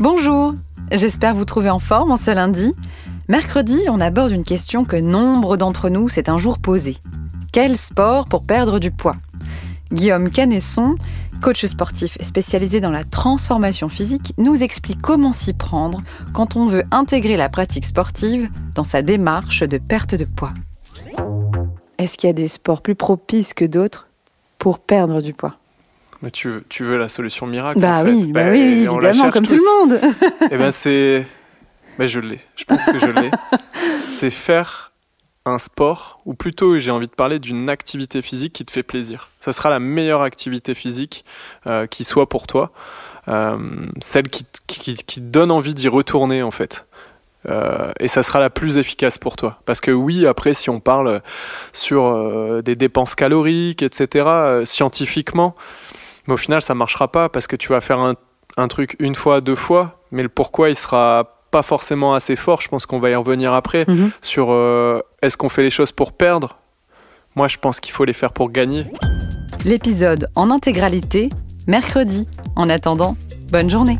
Bonjour, j'espère vous trouver en forme en ce lundi. Mercredi, on aborde une question que nombre d'entre nous s'est un jour posée. Quel sport pour perdre du poids? Guillaume Canesson, coach sportif spécialisé dans la transformation physique, nous explique comment s'y prendre quand on veut intégrer la pratique sportive dans sa démarche de perte de poids. Est-ce qu'il y a des sports plus propices que d'autres pour perdre du poids? Mais tu veux, tu veux la solution miracle Bah en fait. oui, bah Bah, oui, évidemment, comme tout le monde. Eh ben c'est. Mais je l'ai. Je pense que je l'ai. c'est faire un sport, ou plutôt j'ai envie de parler d'une activité physique qui te fait plaisir. Ça sera la meilleure activité physique euh, qui soit pour toi. Euh, celle qui, t- qui, qui te donne envie d'y retourner en fait. Euh, et ça sera la plus efficace pour toi. Parce que oui, après, si on parle sur des dépenses caloriques, etc., scientifiquement, mais au final, ça marchera pas parce que tu vas faire un, un truc une fois, deux fois, mais le pourquoi, il sera pas forcément assez fort. Je pense qu'on va y revenir après Mhm. sur euh, est-ce qu'on fait les choses pour perdre? Moi, je pense qu'il faut les faire pour gagner. L'épisode en intégralité, mercredi. En attendant, bonne journée.